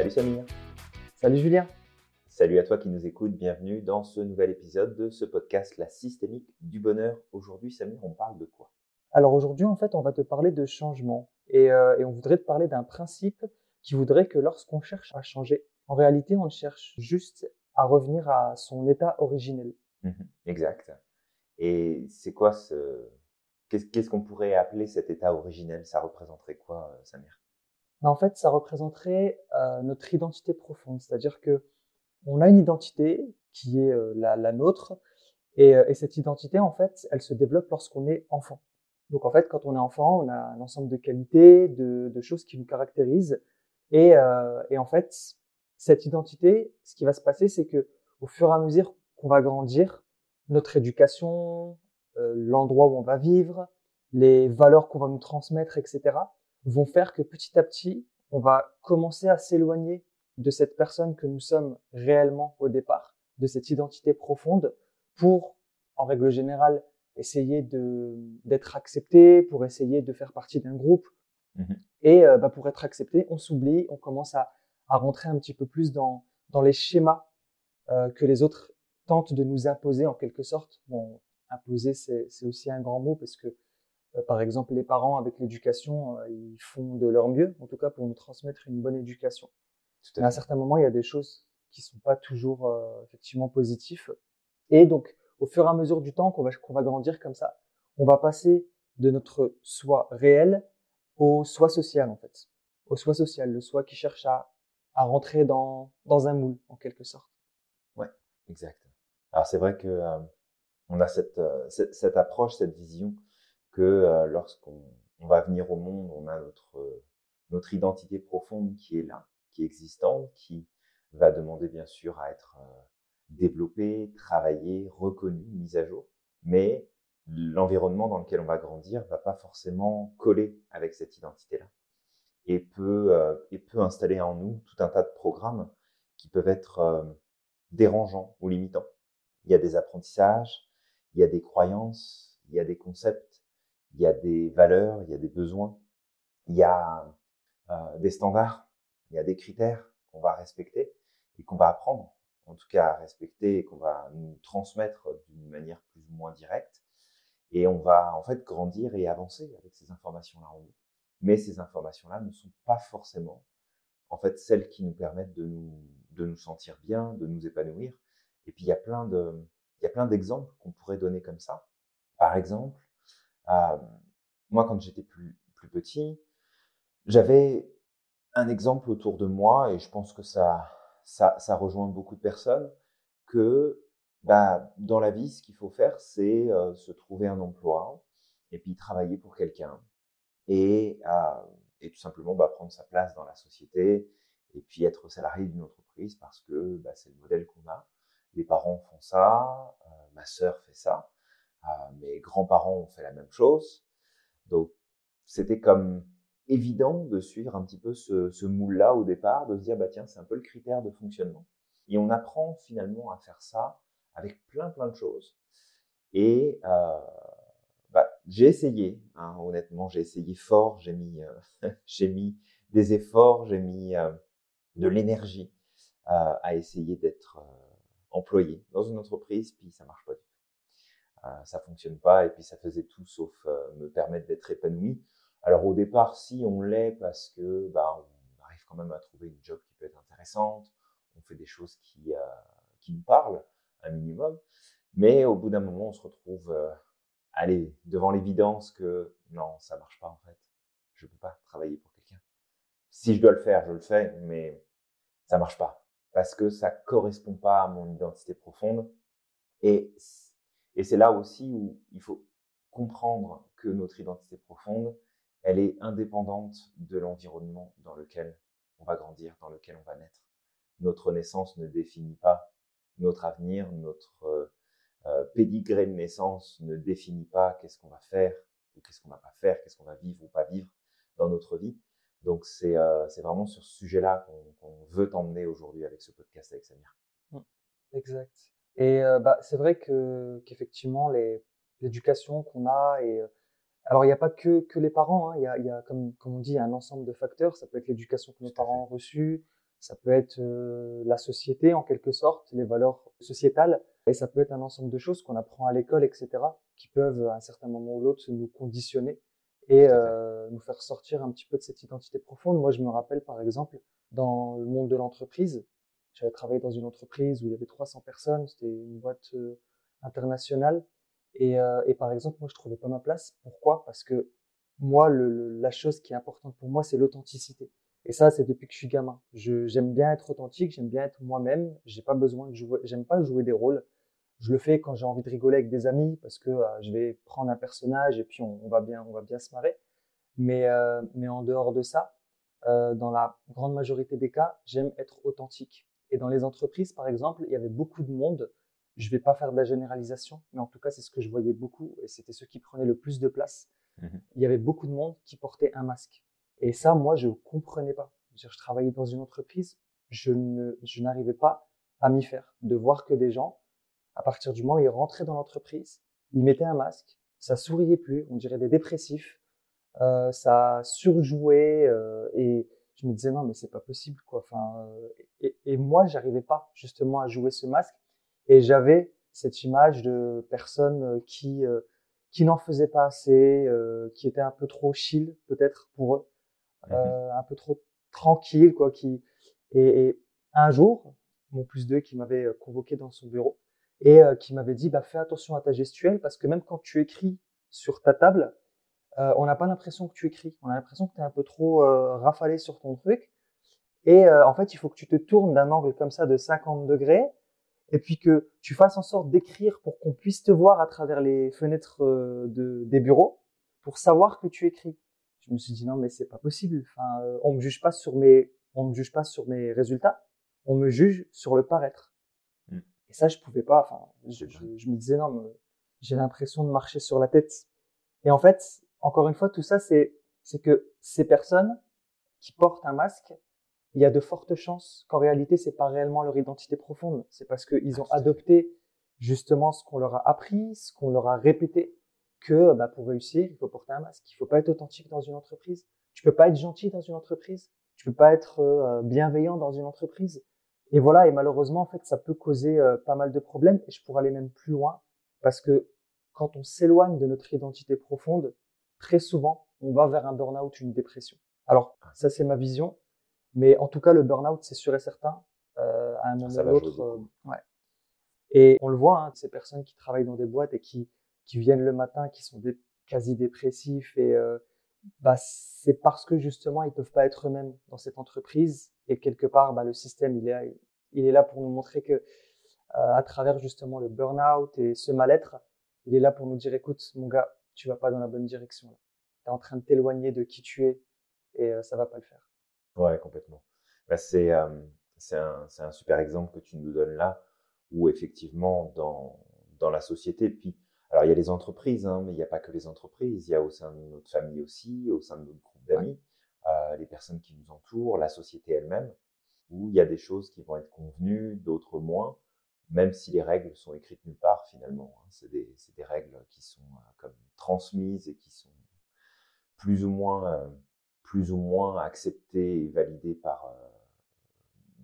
Salut Samir. Salut Julien. Salut à toi qui nous écoutes. Bienvenue dans ce nouvel épisode de ce podcast La systémique du bonheur. Aujourd'hui, Samir, on parle de quoi? Alors aujourd'hui, en fait, on va te parler de changement et, euh, et on voudrait te parler d'un principe qui voudrait que lorsqu'on cherche à changer, en réalité, on cherche juste à revenir à son état originel. Mhm, exact. Et c'est quoi ce... Qu'est-ce qu'on pourrait appeler cet état originel? Ça représenterait quoi, euh, Samir? En fait, ça représenterait euh, notre identité profonde. C'est-à-dire que on a une identité qui est euh, la, la, nôtre, et, et, cette identité, en fait, elle se développe lorsqu'on est enfant. Donc, en fait, quand on est enfant, on a un ensemble de qualités, de, de choses qui nous caractérisent, et, et en fait, cette identité, ce qui va se passer, c'est que au fur et à mesure qu'on va grandir, notre éducation, euh, l'endroit où on va vivre, les valeurs qu'on va nous transmettre, etc., vont faire que petit à petit, on va commencer à s'éloigner de cette personne que nous sommes réellement au départ, de cette identité profonde, pour, en règle générale, essayer de d'être accepté, pour essayer de faire partie d'un groupe. Mmh Et euh, bah, pour être accepté, on s'oublie, on commence à, à rentrer un petit peu plus dans, dans les schémas euh, que les autres tentent de nous imposer en quelque sorte. Bon, imposer, c'est aussi un grand mot parce que, par exemple, les parents avec l'éducation, euh, ils font de leur mieux, en tout cas pour nous transmettre une bonne éducation. Mais à un certain moment, il y a des choses qui sont pas toujours euh, effectivement positives. Et donc, au fur et à mesure du temps qu'on va, qu'on va grandir comme ça, on va passer de notre soi réel au soi social en fait, au soi social, le soi qui cherche à à rentrer dans, dans un moule, en quelque sorte. Ouais, exact. Alors c'est vrai que euh, on a cette, euh, cette, cette, approche, cette vision euh, lorsqu'on on va venir au monde, on a notre, notre identité profonde qui est là, qui est existante, qui va demander bien sûr à être développée, travaillée, reconnue, mise à jour. Mais l'environnement dans lequel on va grandir va pas forcément coller avec cette identité-là et peut, euh, et peut installer en nous tout un tas de programmes qui peuvent être euh, dérangeants ou limitants. Il y a des apprentissages, il y a des croyances, il y a des concepts, il y a des valeurs, il y a des besoins, il y a euh, des standards, il y a des critères qu'on va respecter et qu'on va apprendre, en tout cas à respecter et qu'on va nous transmettre d'une manière plus ou moins directe. Et on va en fait grandir et avancer avec ces informations-là en nous mais ces informations-là ne sont pas forcément en fait celles qui nous permettent de nous de nous sentir bien, de nous épanouir. Et puis il y a plein de il y a plein d'exemples qu'on pourrait donner comme ça. Par exemple, moi quand j'étais plus plus petit, j'avais un exemple autour de moi et je pense que ça ça, rejoint beaucoup de personnes que bah, dans la vie, ce qu'il faut faire, c'est euh, se trouver un emploi et puis travailler pour quelqu'un et, euh, et tout simplement bah, prendre sa place dans la société et puis être salarié d'une entreprise parce que bah, c'est le modèle qu'on a. Les parents font ça, euh, ma sœur fait ça, euh, mes grands-parents ont fait la même chose. Donc c'était comme évident de suivre un petit peu ce, ce moule-là au départ, de se dire bah tiens c'est un peu le critère de fonctionnement. Et on apprend finalement à faire ça avec plein plein de choses. Et euh, bah, j'ai essayé, hein, honnêtement, j'ai essayé fort, j'ai mis, euh, j'ai mis des efforts, j'ai mis euh, de l'énergie euh, à essayer d'être employé dans une entreprise, puis ça marche pas du tout. Ça fonctionne pas, et puis ça faisait tout sauf me permettre d'être épanoui. Alors au départ, si on l'est parce que bah, on arrive quand même à trouver une job qui peut être intéressante, on fait des choses qui, qui nous parlent un minimum, mais au bout d'un moment, on se retrouve aller devant l'évidence que non, ça marche pas en fait. Je peux pas travailler pour quelqu'un. Si je dois le faire, je le fais, mais ça marche pas parce que ça correspond pas à mon identité profonde. Et, et c'est là aussi où il faut comprendre que notre identité profonde, elle est indépendante de l'environnement dans lequel on va grandir, dans lequel on va naître. Notre naissance ne définit pas notre avenir, notre euh, euh, pédigré de naissance ne définit pas qu'est-ce qu'on va faire ou qu'est-ce qu'on va pas faire, qu'est-ce qu'on va vivre ou pas vivre dans notre vie. Donc c'est euh, vraiment sur ce sujet-là qu'on veut t'emmener aujourd'hui avec ce podcast avec Samir. Exact. Et euh, bah, c'est vrai que qu'effectivement les l'éducation qu'on a et alors il n'y a pas que que les parents, hein, il y a, y a comme comme on dit un ensemble de facteurs. Ça peut être l'éducation que nos parents ont reçue, ça peut être euh, la société en quelque sorte, les valeurs sociétales, et ça peut être un ensemble de choses qu'on apprend à l'école, etc., qui peuvent à un certain moment ou l'autre nous conditionner et euh, nous faire sortir un petit peu de cette identité profonde. Moi, je me rappelle par exemple dans le monde de l'entreprise, j'avais travaillé dans une entreprise où il y avait 300 personnes, c'était une boîte euh, internationale, et, euh, et, par exemple, moi, je trouvais pas ma place. Pourquoi? Parce que moi, la chose qui est importante pour moi, c'est l'authenticité. Et ça, c'est depuis que je suis gamin. j'aime bien être authentique, j'aime bien être moi-même. J'ai pas besoin de jouer, j'aime pas jouer des rôles. Je le fais quand j'ai envie de rigoler avec des amis parce que euh, je vais prendre un personnage et puis on, va bien, on va bien se marrer. Mais, en dehors de ça, dans la grande majorité des cas, j'aime être authentique. Et dans les entreprises, par exemple, il y avait beaucoup de monde. Je vais pas faire de la généralisation, mais en tout cas, c'est ce que je voyais beaucoup et c'était ceux qui prenaient le plus de place. Mmh il y avait beaucoup de monde qui portait un masque. Et ça, moi, je comprenais pas. Je travaillais dans une entreprise, je ne, je n'arrivais pas à m'y faire. De voir que des gens, à partir du moment où ils rentraient dans l'entreprise, ils mettaient un masque, ça souriait plus, on dirait des dépressifs, euh, ça surjouait euh, et je me disais non mais c'est pas possible quoi. Enfin euh, et, moi j'arrivais pas justement à jouer ce masque et j'avais cette image de personnes qui euh, qui n'en faisaient pas assez, euh, qui étaient un peu trop chill peut-être pour eux, mmh un peu trop tranquille quoi. Qui et, et un jour mon plus deux qui m'avait convoqué dans son bureau et euh, qui m'avait dit bah, fais attention à ta gestuelle parce que même quand tu écris sur ta table, euh, on n'a pas l'impression que tu écris, on a l'impression que tu es un peu trop euh, rafalé sur ton truc. Et en fait, il faut que tu te tournes d'un angle comme ça de 50 degrés et puis que tu fasses en sorte d'écrire pour qu'on puisse te voir à travers les fenêtres de, des bureaux pour savoir que tu écris. Je me suis dit non mais c'est pas possible. Enfin, on me juge pas sur mes, on me juge pas sur mes résultats, on me juge sur le paraître. Et ça, je pouvais pas. Enfin, je, je, me disais non, j'ai l'impression de marcher sur la tête. Et en fait, encore une fois, tout ça, c'est c'est que ces personnes qui portent un masque, il y a de fortes chances qu'en réalité, c'est pas réellement leur identité profonde. C'est parce qu'ils ont adopté justement ce qu'on leur a appris, ce qu'on leur a répété, que bah, pour réussir, il faut porter un masque. Il faut pas être authentique dans une entreprise. Tu peux pas être gentil dans une entreprise. Tu peux pas être euh, bienveillant dans une entreprise. Et voilà, et malheureusement, en fait, ça peut causer euh, pas mal de problèmes. Et je pourrais aller même plus loin, parce que quand on s'éloigne de notre identité profonde, très souvent, on va vers un burn-out, une dépression. Alors, ça, c'est ma vision. Mais en tout cas, le burn-out, c'est sûr et certain, euh, à un moment ou l'autre. Euh, ouais. Et on le voit, hein, ces personnes qui travaillent dans des boîtes et qui, qui viennent le matin, qui sont des, quasi dépressifs et euh, bah, c'est parce que justement ils peuvent pas être eux-mêmes dans cette entreprise et quelque part bah, le système il est il est là pour nous montrer que à travers justement le burn-out et ce mal-être il est là pour nous dire écoute mon gars tu vas pas dans la bonne direction tu es en train de t'éloigner de qui tu es et ça va pas le faire ouais complètement bah, c'est euh, c'est un, un super exemple que tu nous donnes là où effectivement dans dans la société puis alors, il y a les entreprises, hein, mais il n'y a pas que les entreprises. Il y a au sein de notre famille aussi, au sein de notre groupe d'amis, euh, les personnes qui nous entourent, la société elle-même, où il y a des choses qui vont être convenues, d'autres moins, même si les règles sont écrites nulle part finalement. Hein. C'est des, des, règles qui sont euh, comme transmises et qui sont plus ou moins, plus ou moins acceptées et validées par, euh,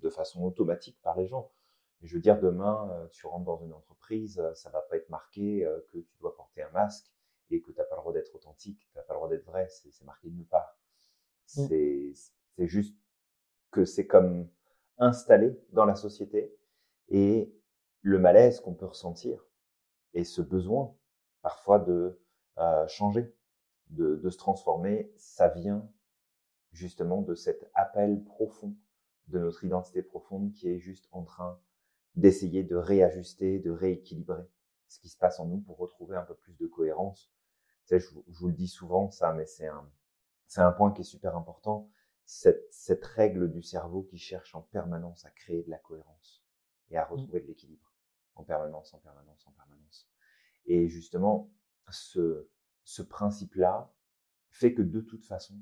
de façon automatique par les gens. Je veux dire, demain, euh, tu rentres dans une entreprise, euh, ça va pas être marqué que tu dois porter un masque et que tu n'as pas le droit d'être authentique, tu n'as pas le droit d'être vrai, c'est marqué nulle part. Mm. C'est juste que c'est comme installé dans la société et le malaise qu'on peut ressentir et ce besoin parfois de euh, changer, de, de se transformer, ça vient justement de cet appel profond de notre identité profonde qui est juste en train d'essayer de réajuster, de rééquilibrer ce qui se passe en nous pour retrouver un peu plus de cohérence. Tu sais, je, vous le dis souvent ça, mais c'est un, c'est un point qui est super important. Cette, cette règle du cerveau qui cherche en permanence à créer de la cohérence et à mmh. retrouver de l'équilibre en permanence, en permanence, en permanence. Et justement, ce, ce principe-là fait que de toute façon,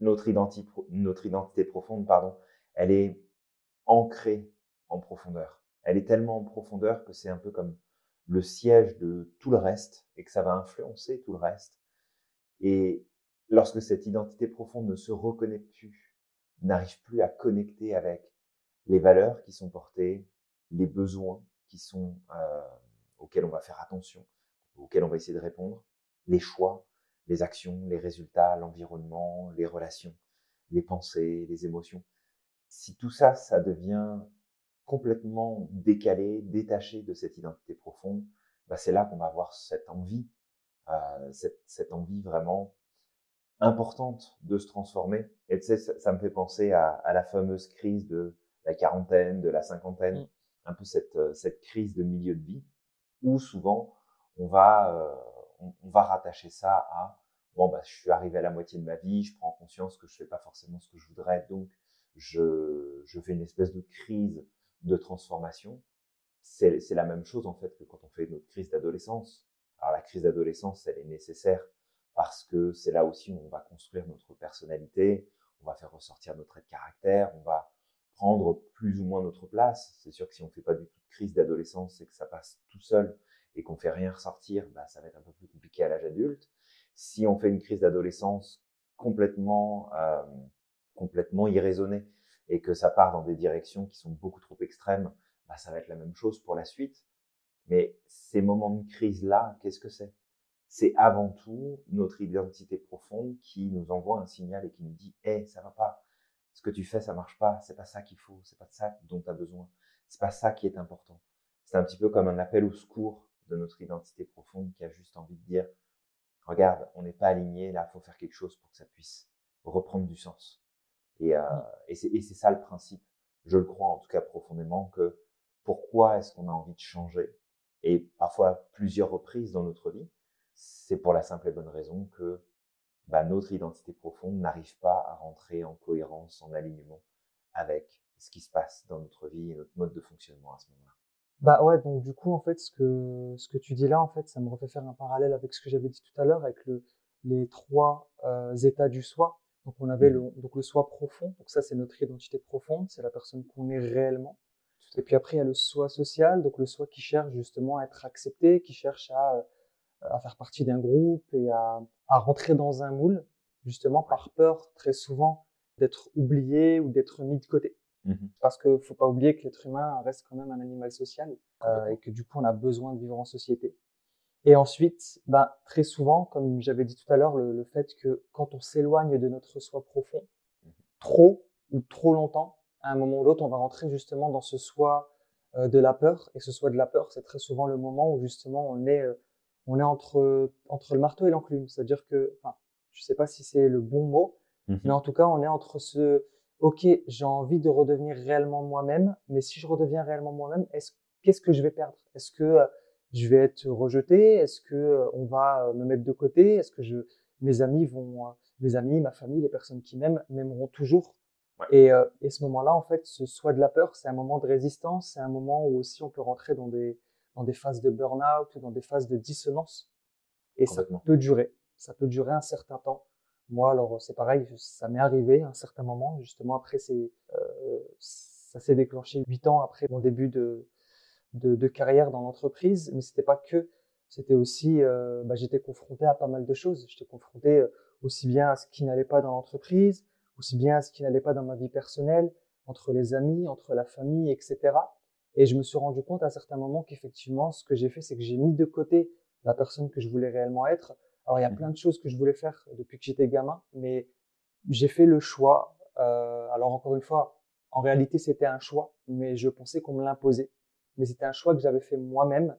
notre identité, profonde, pardon, elle est ancrée en profondeur elle est tellement en profondeur que c'est un peu comme le siège de tout le reste et que ça va influencer tout le reste. Et lorsque cette identité profonde ne se reconnaît plus, n'arrive plus à connecter avec les valeurs qui sont portées, les besoins qui sont euh, auxquels on va faire attention, auxquels on va essayer de répondre, les choix, les actions, les résultats, l'environnement, les relations, les pensées, les émotions. Si tout ça, ça devient complètement décalé, détaché de cette identité profonde, bah c'est là qu'on va avoir cette envie, euh, cette, cette, envie vraiment importante de se transformer. Et tu sais, ça, me fait penser à, à, la fameuse crise de la quarantaine, de la cinquantaine, mmh. un peu cette, euh, cette crise de milieu de vie, où souvent on va, euh, on, va rattacher ça à bon bah je suis arrivé à la moitié de ma vie, je prends conscience que je fais pas forcément ce que je voudrais, donc je, je fais une espèce de crise de transformation, c'est la même chose en fait que quand on fait notre crise d'adolescence. Alors la crise d'adolescence, elle est nécessaire parce que c'est là aussi où on va construire notre personnalité, on va faire ressortir notre caractère, on va prendre plus ou moins notre place. C'est sûr que si on fait pas du tout de crise d'adolescence et que ça passe tout seul et qu'on fait rien ressortir, bah, ça va être un peu plus compliqué à l'âge adulte. Si on fait une crise d'adolescence complètement, euh, complètement irraisonnée et que ça part dans des directions qui sont beaucoup trop extrêmes, bah, ça va être la même chose pour la suite. Mais ces moments de crise-là, qu'est-ce que c'est? C'est avant tout notre identité profonde qui nous envoie un signal et qui nous dit "Hé, hey, ça va pas. Ce que tu fais, ça marche pas. C'est pas ça qu'il faut. C'est pas ça dont tu as besoin. C'est pas ça qui est important." C'est un petit peu comme un appel au secours de notre identité profonde qui a juste envie de dire "Regarde, on n'est pas aligné. Là, faut faire quelque chose pour que ça puisse reprendre du sens." Et, euh, et c'est ça le principe. Je le crois en tout cas profondément que pourquoi est-ce qu'on a envie de changer? Et parfois plusieurs reprises dans notre vie, c'est pour la simple et bonne raison que bah, notre identité profonde n'arrive pas à rentrer en cohérence, en alignement avec ce qui se passe dans notre vie et notre mode de fonctionnement à ce moment-là. Bah ouais, donc du coup en fait ce que ce que tu dis là en fait, ça me refait faire un parallèle avec ce que j'avais dit tout à l'heure avec le les trois euh, états du soi. Donc on avait mmh. le, donc le soi profond, donc ça c'est notre identité profonde, c'est la personne qu'on est réellement. Et puis après il y a le soi social, donc le soi qui cherche justement à être accepté, qui cherche à, à faire partie d'un groupe et à, à rentrer dans un moule, justement par peur très souvent d'être oublié ou d'être mis de côté. Mmh Parce que faut pas oublier que l'être humain reste quand même un animal social euh, et que du coup on a besoin de vivre en société. Et ensuite, ben, très souvent, comme j'avais dit tout à l'heure, le, le, fait que quand on s'éloigne de notre soi profond, trop ou trop longtemps, à un moment ou l'autre, on va rentrer justement dans ce soi euh, de la peur. Et ce soi de la peur, c'est très souvent le moment où justement on est, euh, on est entre, entre le marteau et l'enclume. C'est-à-dire que, enfin, je sais pas si c'est le bon mot, mmh mais en tout cas, on est entre ce, ok, j'ai envie de redevenir réellement moi-même, mais si je redeviens réellement moi-même, est-ce, qu'est-ce que je vais perdre? Est-ce que euh, je vais être rejeté? Est-ce que euh, on va euh, me mettre de côté? Est-ce que je, mes amis vont, mes amis, ma famille, les personnes qui m'aiment m'aimeront toujours? Et, et ce moment-là, en fait, ce soit de la peur, c'est un moment de résistance, c'est un moment où aussi on peut rentrer dans des dans des phases de burn-out ou dans des phases de dissonance. Et ça peut durer, ça peut durer un certain temps. Moi, alors c'est pareil, ça m'est arrivé à un certain moment, justement après c'est euh, ça s'est déclenché huit ans après mon début de de, de carrière dans l'entreprise, mais c'était pas que, c'était aussi, euh, bah, j'étais confronté à pas mal de choses. J'étais confronté euh, aussi bien à ce qui n'allait pas dans l'entreprise, aussi bien à ce qui n'allait pas dans ma vie personnelle, entre les amis, entre la famille, etc. Et je me suis rendu compte à certains moments qu'effectivement, ce que j'ai fait, c'est que j'ai mis de côté la personne que je voulais réellement être. Alors, il y a mmh. plein de choses que je voulais faire depuis que j'étais gamin, mais j'ai fait le choix. Euh, alors, encore une fois, en réalité, c'était un choix, mais je pensais qu'on me l'imposait mais c'était un choix que j'avais fait moi-même,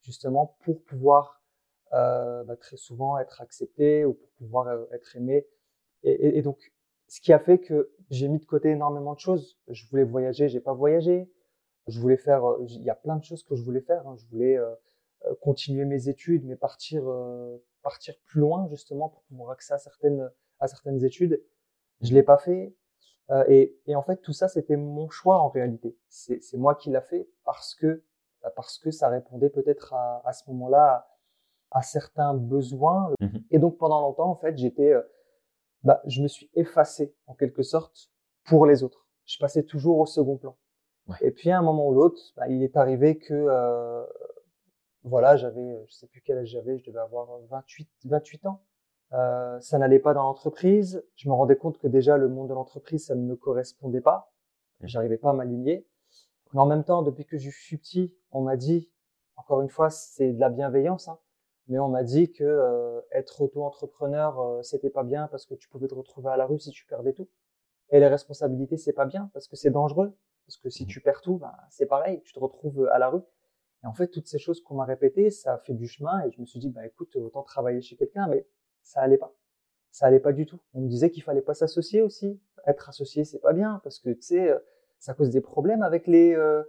justement pour pouvoir euh, bah, très souvent être accepté ou pour pouvoir euh, être aimé. Et, et, et, donc, ce qui a fait que j'ai mis de côté énormément de choses. Je voulais voyager, j'ai pas voyagé. Je voulais faire, il y a plein de choses que je voulais faire. Hein. Je voulais continuer mes études, mais partir, partir plus loin justement pour pouvoir accéder à certaines, à certaines études. Je l'ai pas fait. Euh, et, et, en fait, tout ça, c'était mon choix en réalité. C'est moi qui l'a fait parce que bah, parce que ça répondait peut-être à, à, ce moment-là à, certains besoins. Mmh et donc pendant longtemps, en fait, j'étais, euh, bah, je me suis effacé en quelque sorte pour les autres. Je passais toujours au second plan. Ouais. Et puis à un moment ou l'autre, bah, il est arrivé que euh, voilà, j'avais, je sais plus quel âge j'avais, je devais avoir 28, 28 ans. Euh, ça n'allait pas dans l'entreprise. Je me rendais compte que déjà le monde de l'entreprise, ça ne me correspondait pas. J'arrivais pas à m'aligner. Mais en même temps, depuis que je suis petit, on m'a dit, encore une fois, c'est de la bienveillance, hein, mais on m'a dit que euh, être auto-entrepreneur, euh, c'était pas bien parce que tu pouvais te retrouver à la rue si tu perdais tout. Et les responsabilités, c'est pas bien parce que c'est dangereux. Parce que si mmh. tu perds tout, ben, c'est pareil, tu te retrouves à la rue. Et en fait, toutes ces choses qu'on m'a répétées, ça a fait du chemin et je me suis dit, bah écoute, autant travailler chez quelqu'un, mais ça allait pas. Ça allait pas du tout. On me disait qu'il fallait pas s'associer aussi. Être associé, c'est pas bien parce que tu sais, ça cause des problèmes avec les, euh,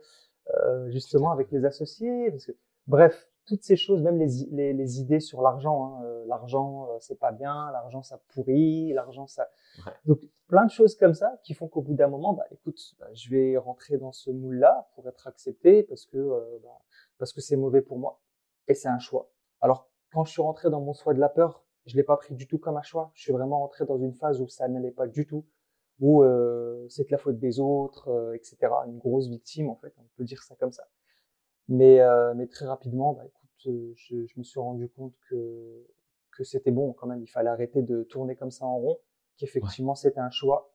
euh, justement, avec les associés. Parce que, bref, toutes ces choses, même les, les, les idées sur l'argent. Hein, euh, l'argent, euh, c'est pas bien. L'argent, ça pourrit. L'argent, ça. Ouais. Donc, plein de choses comme ça qui font qu'au bout d'un moment, bah, écoute, bah, je vais rentrer dans ce moule-là pour être accepté parce que euh, bah, parce que c'est mauvais pour moi et c'est un choix. Alors, quand je suis rentré dans mon choix de la peur, je l'ai pas pris du tout comme un choix. Je suis vraiment rentré dans une phase où ça n'allait pas du tout, où euh, c'est que la faute des autres, euh, etc. Une grosse victime, en fait, on peut dire ça comme ça. Mais, euh, mais très rapidement, bah, écoute, euh, je, je, me suis rendu compte que, que c'était bon quand même. Il fallait arrêter de tourner comme ça en rond, qu'effectivement ouais. c'était un choix.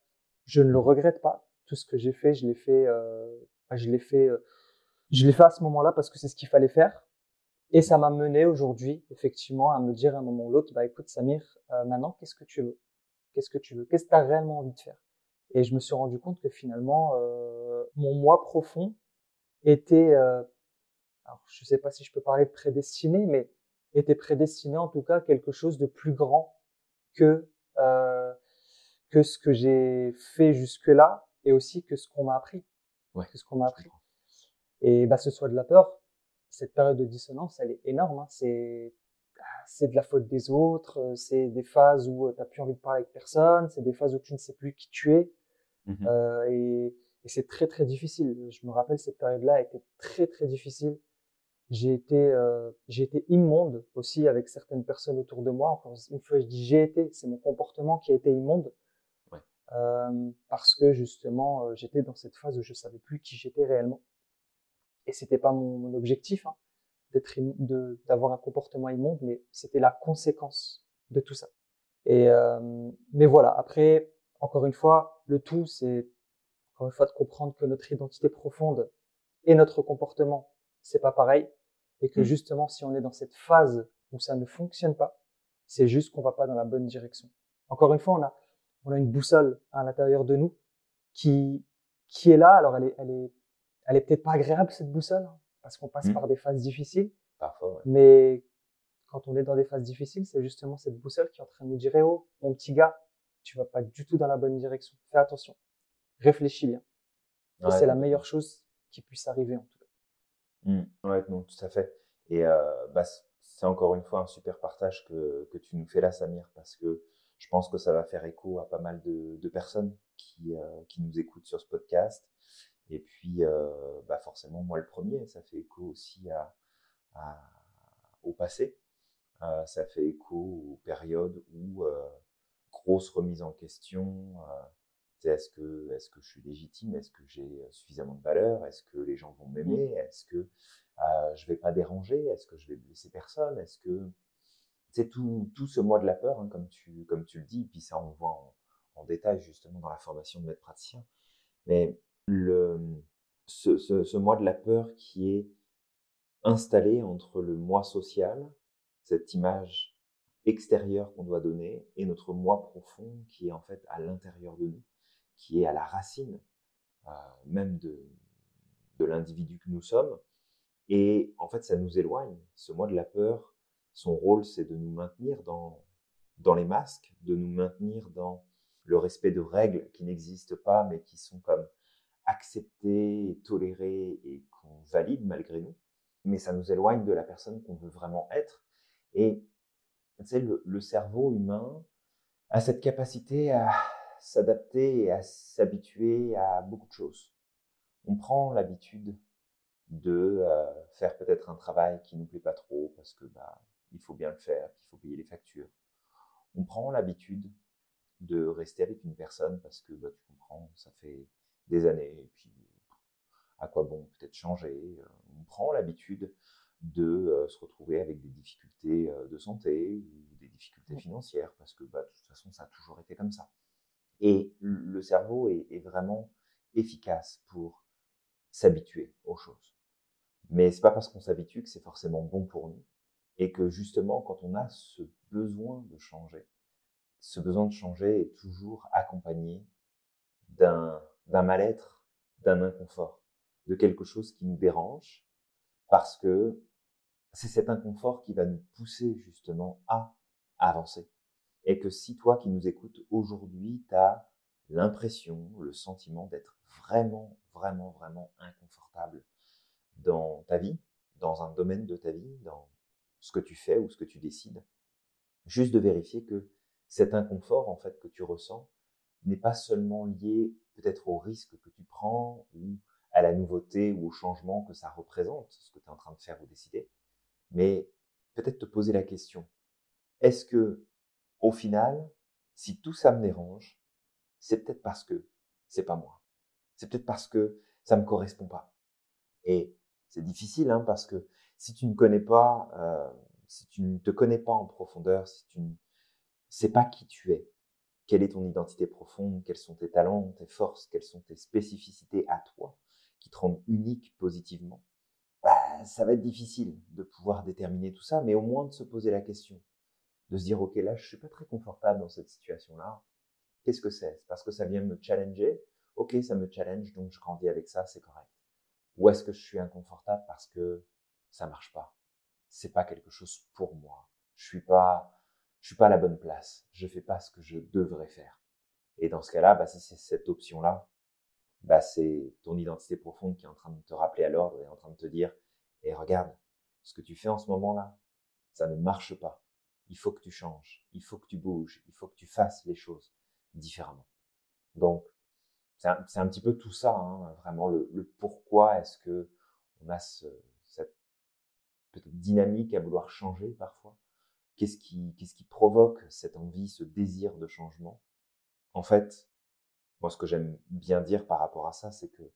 Je ne le regrette pas. Tout ce que j'ai fait, je l'ai fait, euh, bah, je l'ai fait, je l'ai fait à ce moment-là parce que c'est ce qu'il fallait faire. Et ça m'a mené aujourd'hui, effectivement, à me dire à un moment ou l'autre, bah écoute Samir, euh, maintenant, qu'est-ce que tu veux? Qu'est-ce que tu veux? Qu'est-ce que tu as réellement envie de faire? Et je me suis rendu compte que finalement, euh, mon moi profond était, euh, alors je sais pas si je peux parler de prédestiné, mais était prédestiné en tout cas quelque chose de plus grand que euh, que ce que j'ai fait jusque-là et aussi que ce qu'on m'a appris. Ouais, que ce qu'on m'a appris. Et bah, ce soit de la peur, cette période de dissonance, elle est énorme. Hein. C'est c'est de la faute des autres, c'est des phases où euh, tu n'as plus envie de parler avec personne, c'est des phases où tu ne sais plus qui tu es. Mmh euh, et, et c'est très très difficile. Je me rappelle cette période-là a été très très difficile. J'ai été euh, j'ai été immonde aussi avec certaines personnes autour de moi. Encore une fois, je dis j'ai été, c'est mon comportement qui a été immonde. Ouais. Euh, parce que justement, euh, j'étais dans cette phase où je savais plus qui j'étais réellement et c'était pas mon, mon objectif hein, d'être de d'avoir un comportement immonde mais c'était la conséquence de tout ça et euh, mais voilà après encore une fois le tout c'est encore une fois de comprendre que notre identité profonde et notre comportement c'est pas pareil et que mmh. justement si on est dans cette phase où ça ne fonctionne pas c'est juste qu'on va pas dans la bonne direction encore une fois on a on a une boussole à l'intérieur de nous qui qui est là alors elle est elle est elle est peut-être pas agréable cette boussole hein, parce qu'on passe mmh. par des phases difficiles. Parfois. Ouais. Mais quand on est dans des phases difficiles, c'est justement cette boussole qui est en train de nous dire "Eh oh, mon petit gars, tu vas pas du tout dans la bonne direction. Fais attention. Réfléchis bien." Ouais, c'est la meilleure chose qui puisse arriver en tout cas. Mmh. Ouais, non, tout à fait. Et euh, bah, c'est encore une fois un super partage que, que tu nous fais là, Samir, parce que je pense que ça va faire écho à pas mal de, de personnes qui, euh, qui nous écoutent sur ce podcast et puis, euh, bah forcément, moi le premier, ça fait écho aussi à, à au passé. Euh, ça fait écho aux périodes où euh, grosse remise en question. Est-ce que est-ce que je suis légitime? Est-ce que j'ai suffisamment de valeur? Est-ce que les gens vont m'aimer? Est-ce que euh, je vais pas déranger? Est-ce que je vais blesser personne? Est-ce que c'est tout, tout ce mois de la peur, hein, comme tu comme tu le dis, puis ça on le voit en, en détail justement dans la formation de maître praticien. Mais le, ce, ce, ce moi de la peur qui est installé entre le moi social, cette image extérieure qu'on doit donner, et notre moi profond qui est en fait à l'intérieur de nous, qui est à la racine euh, même de, de l'individu que nous sommes. Et en fait, ça nous éloigne. Ce moi de la peur, son rôle, c'est de nous maintenir dans, dans les masques, de nous maintenir dans le respect de règles qui n'existent pas, mais qui sont comme accepté, toléré et qu'on valide malgré nous, mais ça nous éloigne de la personne qu'on veut vraiment être. Et le, le cerveau humain a cette capacité à s'adapter et à s'habituer à beaucoup de choses. On prend l'habitude de euh, faire peut-être un travail qui nous plaît pas trop parce que bah il faut bien le faire, qu'il faut payer les factures. On prend l'habitude de rester avec une personne parce que bah, tu comprends, ça fait des années. Et puis, à quoi bon peut-être changer euh, On prend l'habitude de euh, se retrouver avec des difficultés euh, de santé ou des difficultés financières parce que bah, de toute façon, ça a toujours été comme ça. Et le cerveau est, vraiment efficace pour s'habituer aux choses. Mais c'est pas parce qu'on s'habitue que c'est forcément bon pour nous. Et que justement, quand on a ce besoin de changer, ce besoin de changer est toujours accompagné d'un mal-être, d'un inconfort, de quelque chose qui nous dérange, parce que c'est cet inconfort qui va nous pousser justement à avancer. Et que si toi qui nous écoutes aujourd'hui, tu as l'impression, le sentiment d'être vraiment, vraiment, vraiment inconfortable dans ta vie, dans un domaine de ta vie, dans ce que tu fais ou ce que tu décides, juste de vérifier que cet inconfort en fait que tu ressens n'est pas seulement lié peut-être au risque que tu prends ou à la nouveauté ou au changement que ça représente, ce que tu es en train de faire ou décider, mais peut-être te poser la question, est-ce que au final, si tout ça me dérange, c'est peut-être parce que c'est pas moi. C'est peut-être parce que ça me correspond pas. Et c'est difficile, hein, parce que si tu ne connais pas, euh, si tu ne te connais pas en profondeur, si tu ne sais pas qui tu es, quelle est ton identité profonde, quels sont tes talents, tes forces, quelles sont tes spécificités à toi, qui te rendent unique positivement, bah, ça va être difficile de pouvoir déterminer tout ça, mais au moins de se poser la question, de se dire, OK, là, je suis pas très confortable dans cette situation-là. Qu'est-ce que c'est? C'est parce que ça vient me challenger? OK, ça me challenge, donc je grandis avec ça, c'est correct. Ou est-ce que je suis inconfortable parce que ça marche pas? C'est pas quelque chose pour moi. Je suis pas, je suis pas à la bonne place. Je fais pas ce que je devrais faire. Et dans ce cas-là, bah, si c'est cette option-là, bah, c'est ton identité profonde qui est en train de te rappeler à l'ordre et en train de te dire, et regarde, ce que tu fais en ce moment-là, ça ne marche pas. Il faut que tu changes, il faut que tu bouges, il faut que tu fasses les choses différemment. Donc, c'est un, petit peu tout ça, hein, vraiment le, pourquoi est-ce que on a ce, cette dynamique à vouloir changer parfois? Qu'est-ce qui, qu'est-ce qui provoque cette envie, ce désir de changement? En fait, moi, ce que j'aime bien dire par rapport à ça, c'est que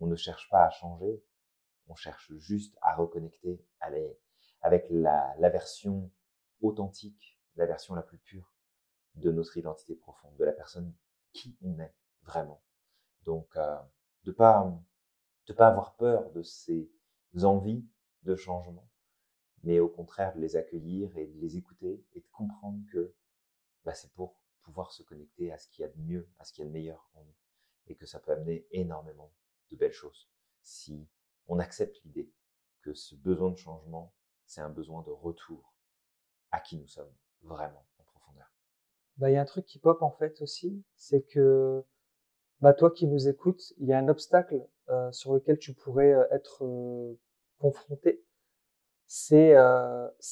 on ne cherche pas à changer, on cherche juste à reconnecter avec la, la version authentique, la version la plus pure de notre identité profonde, de la personne qui on est vraiment. Donc, euh, de pas de pas avoir peur de ces envies de changement, mais au contraire de les accueillir et de les écouter et de comprendre que bah, c'est pour pouvoir se connecter à ce qu'il y a de mieux, à ce qu'il y a de meilleur en nous, et que ça peut amener énormément de belles choses si on accepte l'idée que ce besoin de changement, c'est un besoin de retour à qui nous sommes vraiment en profondeur. Bah, il y a un truc qui pop en fait aussi, c'est que bah, toi qui nous écoutes, il y a un obstacle euh, sur lequel tu pourrais euh, être euh, confronté, c'est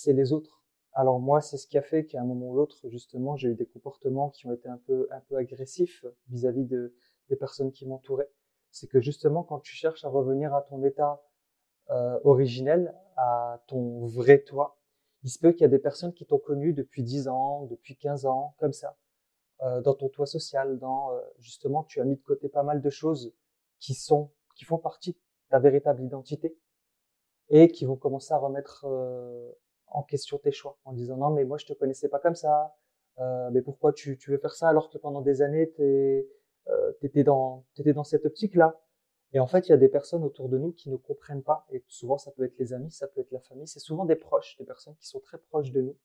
les autres. Alors moi, c'est ce qui a fait qu'à un moment ou l'autre, justement, j'ai eu des comportements qui ont été un peu un peu agressifs vis-à-vis de des personnes qui m'entouraient. C'est que justement, quand tu cherches à revenir à ton état originel, à ton vrai toi, il se peut qu'il y a des personnes qui t'ont connu depuis 10 ans, depuis 15 ans, comme ça euh, dans ton toit social, dans euh, justement tu as mis de côté pas mal de choses qui sont qui font partie de ta véritable identité et qui vont commencer à remettre euh, en question tes choix en disant non mais moi je te connaissais pas comme ça, mais pourquoi tu, veux faire ça alors que pendant des années tu étais dans t'étais dans cette optique là et en fait, il y a des personnes autour de nous qui ne comprennent pas. Et souvent, ça peut être les amis, ça peut être la famille. C'est souvent des proches, des personnes qui sont très proches de nous.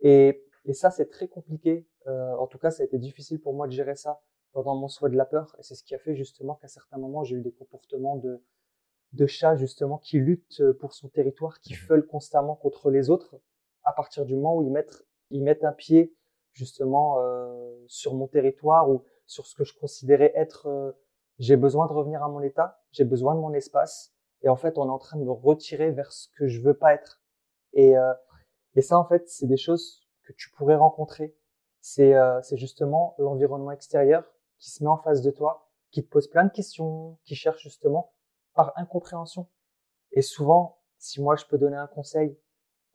Et, et ça, c'est très compliqué. Euh, en tout cas, ça a été difficile pour moi de gérer ça pendant mon souhait de la peur. Et c'est ce qui a fait justement qu'à certains moments, j'ai eu des comportements de, de chat justement qui luttent pour son territoire, qui feulent constamment contre les autres. À partir du moment où ils mettent, ils mettent un pied justement euh, sur mon territoire ou sur ce que je considérais être, euh, j'ai besoin de revenir à mon état, j'ai besoin de mon espace. Et en fait, on est en train de me retirer vers ce que je veux pas être. Et, euh, et ça, en fait, c'est des choses que tu pourrais rencontrer. C'est euh, justement l'environnement extérieur qui se met en face de toi, qui te pose plein de questions, qui cherche justement par incompréhension. Et souvent, si moi je peux donner un conseil,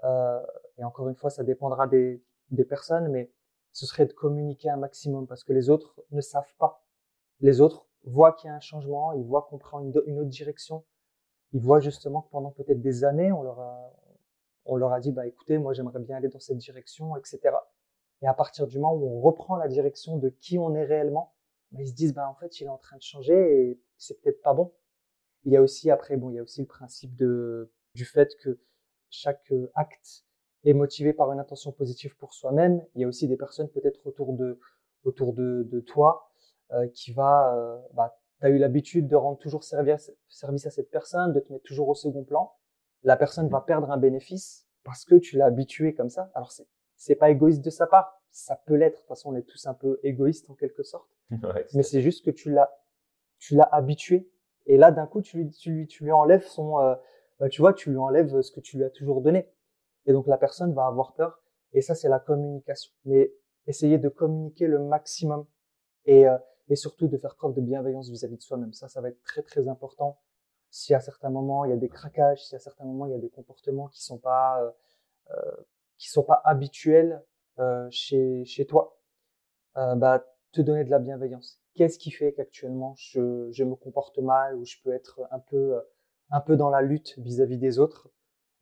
euh, et encore une fois, ça dépendra des, des personnes, mais ce serait de communiquer un maximum parce que les autres ne savent pas. Les autres voient qu'il y a un changement, ils voient qu'on prend une, autre direction, ils voient justement que pendant peut-être des années, on leur a, on leur a dit, bah écoutez, moi j'aimerais bien aller dans cette direction, etc. Et à partir du moment où on reprend la direction de qui on est réellement, bah, ils se disent, bah, en fait, il est en train de changer et c'est peut-être pas bon. Il y a aussi, après, bon, il y a aussi le principe de, du fait que chaque euh, acte est motivé par une intention positive pour soi-même. Il y a aussi des personnes peut-être autour de, autour de, de toi qui va, euh, bah, tu as eu l'habitude de rendre toujours service, service à cette personne, de te mettre toujours au second plan. La personne va perdre un bénéfice parce que tu l'as habitué comme ça. Alors c'est c'est pas égoïste de sa part, ça peut l'être. De toute façon, on est tous un peu égoïstes en quelque sorte. Mais c'est juste que tu l'as tu l'as habitué et là d'un coup tu lui tu lui tu lui enlèves son euh, bah, tu vois, tu lui enlèves ce que tu lui as toujours donné. Et donc la personne va avoir peur. Et ça, c'est la communication. Mais essayer de communiquer le maximum et, euh, et surtout de faire preuve de bienveillance vis-à-vis de soi-même. Ça, ça va être très très important. Si à certains moments il y a des craquages, si à certains moments il y a des comportements qui sont pas euh, euh qui sont pas habituels euh, chez chez toi, euh, bah te donner de la bienveillance. Qu'est-ce qui fait qu'actuellement je, je me comporte mal ou je peux être un peu un peu dans la lutte vis-à-vis des autres?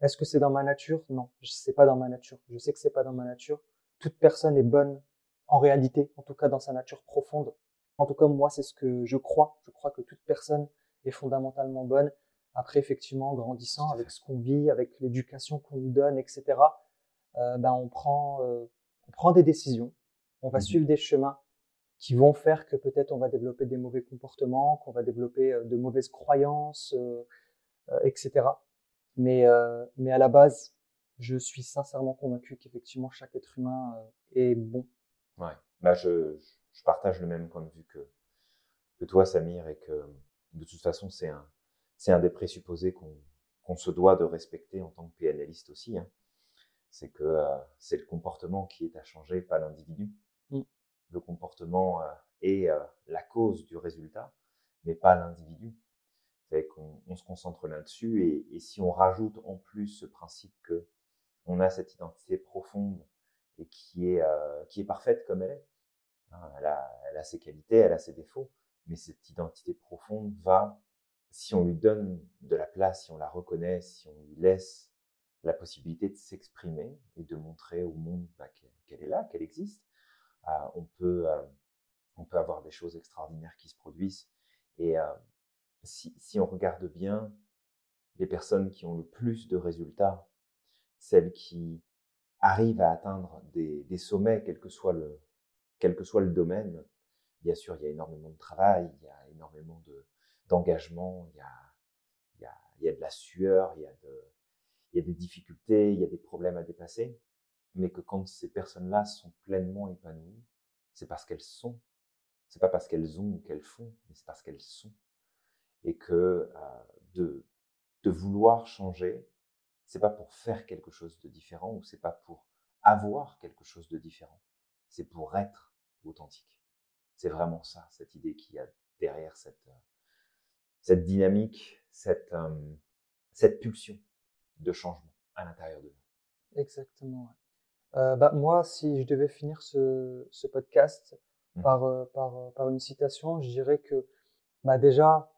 Est-ce que c'est dans ma nature? Non, sais pas dans ma nature. Je sais que c'est pas dans ma nature. Toute personne est bonne en réalité, en tout cas dans sa nature profonde. En tout cas, moi, c'est ce que je crois. Je crois que toute personne est fondamentalement bonne. Après, effectivement, en grandissant, avec ce qu'on vit, avec l'éducation qu'on nous donne, etc., euh, ben, on prend, euh, on prend des décisions. On va mmh suivre des chemins qui vont faire que peut-être on va développer des mauvais comportements, qu'on va développer euh, de mauvaises croyances, euh, etc. Mais, mais à la base, je suis sincèrement convaincu qu'effectivement chaque être humain est bon. Ouais, bah je, je partage le même point de vue que, que toi, Samir, et que de toute façon, c'est un, c'est un des présupposés qu'on qu'on se doit de respecter en tant que PNListe aussi. Hein. C'est que euh, c'est le comportement qui est à changer, pas l'individu. Mm. Le comportement euh, est euh, la cause du résultat, mais pas l'individu qu'on on se concentre là-dessus. Et, et, si on rajoute en plus ce principe que on a cette identité profonde et qui est, euh, qui est parfaite comme elle est, elle, a, elle a ses qualités, elle a ses défauts, mais cette identité profonde va, si on lui donne de la place, si on la reconnaît, si on lui laisse la possibilité de s'exprimer et de montrer au monde bah, qu'elle est là, qu'elle existe, euh, on peut euh, on peut avoir des choses extraordinaires qui se produisent. Et, euh, si, si on regarde bien les personnes qui ont le plus de résultats, celles qui arrivent à atteindre des, des sommets, quel que soit le, quel que soit le domaine, bien sûr, il y a énormément de travail, il y a énormément de, d'engagement, il y a, il il y a de la sueur, il y a, de, il y a des difficultés, il y a des problèmes à dépasser, mais que quand ces personnes-là sont pleinement épanouies, c'est parce qu'elles sont. C'est pas parce qu'elles ont ou qu'elles font, mais c'est parce qu'elles sont. Et que euh, de, de vouloir changer, c'est pas pour faire quelque chose de différent ou c'est pas pour avoir quelque chose de différent, c'est pour être authentique. C'est vraiment ça, cette idée qu'il y a derrière cette, euh, cette dynamique, cette, euh, cette pulsion de changement à l'intérieur de nous. Exactement. Euh, bah, moi, si je devais finir ce, ce podcast mmh. par, euh, par, par une citation, je dirais que bah, déjà,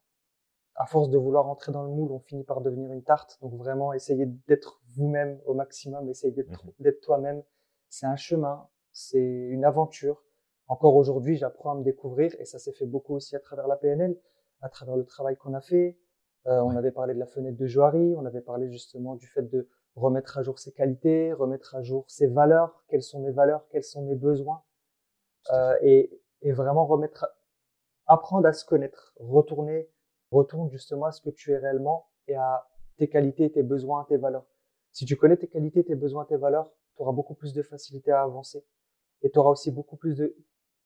à force de vouloir entrer dans le moule, on finit par devenir une tarte. Donc vraiment, essayer d'être vous-même au maximum, essayer d'être mmh toi-même. C'est un chemin, c'est une aventure. Encore aujourd'hui, j'apprends à me découvrir et ça s'est fait beaucoup aussi à travers la PNL, à travers le travail qu'on a fait. Euh, on avait parlé de la fenêtre de Joari, on avait parlé justement du fait de remettre à jour ses qualités, remettre à jour ses valeurs, quelles sont mes valeurs, quels sont mes besoins, euh, et, et, vraiment remettre, apprendre à se connaître, retourner retourne justement à ce que tu es réellement et à tes qualités, tes besoins, tes valeurs. Si tu connais tes qualités, tes besoins, tes valeurs, tu auras beaucoup plus de facilité à avancer. Et tu auras aussi beaucoup plus de,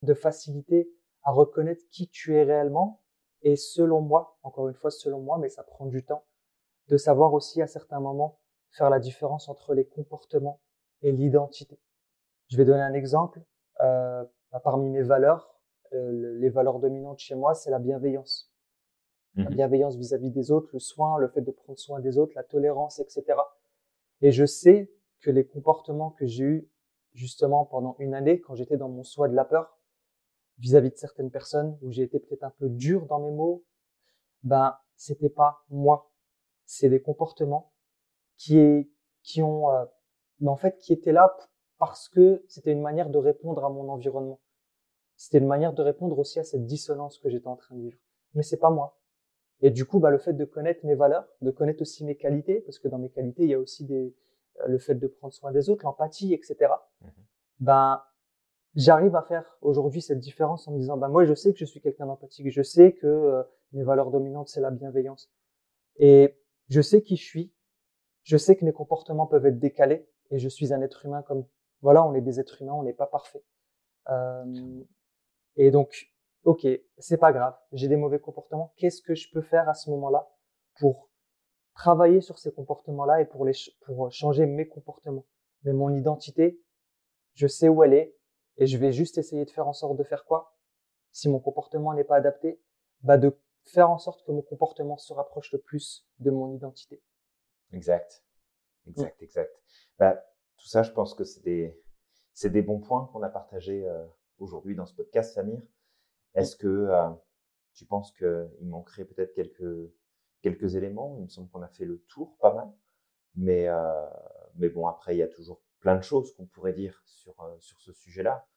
de facilité à reconnaître qui tu es réellement. Et selon moi, encore une fois, selon moi, mais ça prend du temps, de savoir aussi à certains moments faire la différence entre les comportements et l'identité. Je vais donner un exemple. Euh, parmi mes valeurs, euh, les valeurs dominantes chez moi, c'est la bienveillance la mmh bienveillance vis-à-vis des autres, le soin, le fait de prendre soin des autres, la tolérance, etc. Et je sais que les comportements que j'ai eus justement pendant une année, quand j'étais dans mon soi de la peur, vis-à-vis de certaines personnes, où j'ai été peut-être un peu dur dans mes mots, ben c'était pas moi, c'est des comportements qui est, qui ont, euh, mais en fait qui étaient là parce que c'était une manière de répondre à mon environnement. c'était une manière de répondre aussi à cette dissonance que j'étais en train de vivre. Mais c'est pas moi. Et du coup, bah, le fait de connaître mes valeurs, de connaître aussi mes qualités, parce que dans mes qualités, il y a aussi des, euh, le fait de prendre soin des autres, l'empathie, etc. Mhm. Ben, j'arrive à faire aujourd'hui cette différence en me disant, ben, moi, je sais que je suis quelqu'un d'empathique, je sais que euh, mes valeurs dominantes, c'est la bienveillance. Et je sais qui je suis, je sais que mes comportements peuvent être décalés, et je suis un être humain comme, voilà, on est des êtres humains, on n'est pas parfait. Euh, et donc, ok, c'est pas grave, j'ai des mauvais comportements. Qu'est-ce que je peux faire à ce moment-là pour travailler sur ces comportements-là et pour les pour changer mes comportements. Mais mon identité, je sais où elle est et je vais juste essayer de faire en sorte de faire quoi? Si mon comportement n'est pas adapté, bah de faire en sorte que mon comportement se rapproche le plus de mon identité. Exact, exact, exact. Bah, tout ça, je pense que c'est des c'est des bons points qu'on a partagés euh, aujourd'hui dans ce podcast, Samir. Est-ce que euh, tu penses qu'il manquerait peut-être quelques, quelques éléments? Il me semble qu'on a fait le tour pas mal. Mais, euh, mais bon, après, il y a toujours plein de choses qu'on pourrait dire sur, euh, sur ce sujet-là.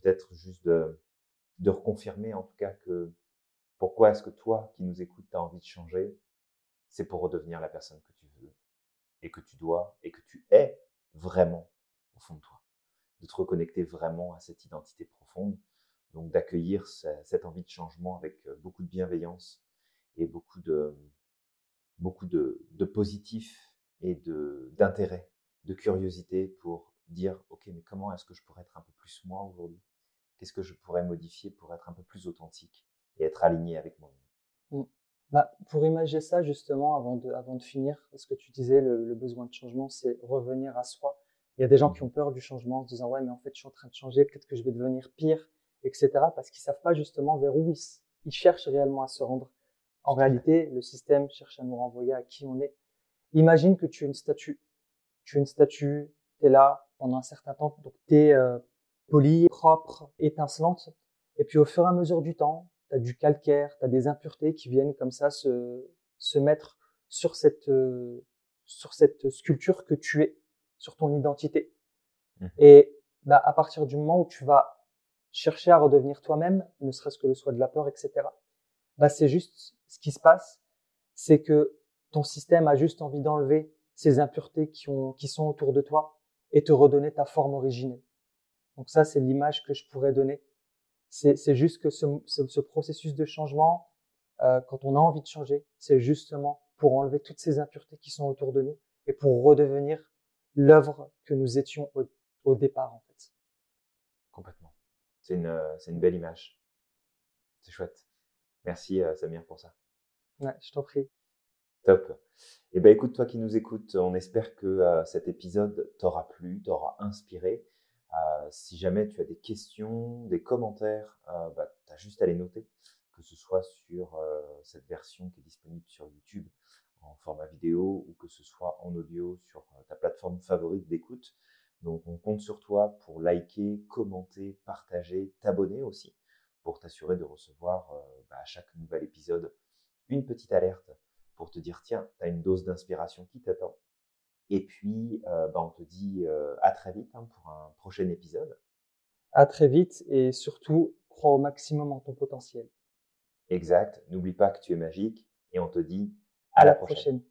Peut-être juste de, de reconfirmer en tout cas que pourquoi est-ce que toi qui nous écoutes, tu as envie de changer C'est pour redevenir la personne que tu veux et que tu dois et que tu es vraiment au fond de toi. De te reconnecter vraiment à cette identité profonde donc d'accueillir cette envie de changement avec euh, beaucoup de bienveillance et beaucoup de, beaucoup de, de positif et d'intérêt, de curiosité pour dire, OK, mais comment est-ce que je pourrais être un peu plus moi aujourd'hui? Qu'est-ce que je pourrais modifier pour être un peu plus authentique et être aligné avec moi-même? Mmh. Bah, pour imaginer ça, justement, avant de, avant de finir, ce que tu disais, le, le besoin de changement, c'est revenir à soi. Il y a des gens qui mmh. ont peur du changement en se disant, ouais, mais en fait, je suis en train de changer, peut-être que je vais devenir pire etc. Parce qu'ils savent pas justement vers où ils, cherchent réellement à se rendre. En réalité, le système cherche à nous renvoyer à qui on est. Imagine que tu es une statue. Tu es une statue, tu es là pendant un certain temps, donc tu es euh, polie, propre, étincelante. Et puis au fur et à mesure du temps, tu as du calcaire, tu as des impuretés qui viennent comme ça se, se mettre sur cette, euh, sur cette sculpture que tu es, sur ton identité. Mmh. Et bah, à partir du moment où tu vas chercher à redevenir toi-même, ne serait-ce que le soit de la peur, etc. Bah, c'est juste ce qui se passe, c'est que ton système a juste envie d'enlever ces impuretés qui, ont, qui sont autour de toi et te redonner ta forme originelle. Donc ça, c'est l'image que je pourrais donner. C'est juste que ce, ce, processus de changement, euh, quand on a envie de changer, c'est justement pour enlever toutes ces impuretés qui sont autour de nous et pour redevenir l'œuvre que nous étions au, au départ, en fait. Complètement. C'est une, euh, une belle image. C'est chouette. Merci euh, Samir pour ça. Ouais, je t'en prie. Top. Eh ben écoute, toi qui nous écoutes, on espère que euh, cet épisode t'aura plu, t'aura inspiré. si jamais tu as des questions, des commentaires, bah, tu as juste à les noter, que ce soit sur cette version qui est disponible sur YouTube en format vidéo ou que ce soit en audio sur ta plateforme favorite d'écoute. Donc on compte sur toi pour liker, commenter, partager, t'abonner aussi pour t'assurer de recevoir euh, bah, à chaque nouvel épisode une petite alerte pour te dire tiens, tu as une dose d'inspiration qui t'attend. Et puis euh, bah, on te dit euh, à très vite hein, pour un prochain épisode. À très vite et surtout crois au maximum en ton potentiel. Exact, n'oublie pas que tu es magique et on te dit à, la prochaine.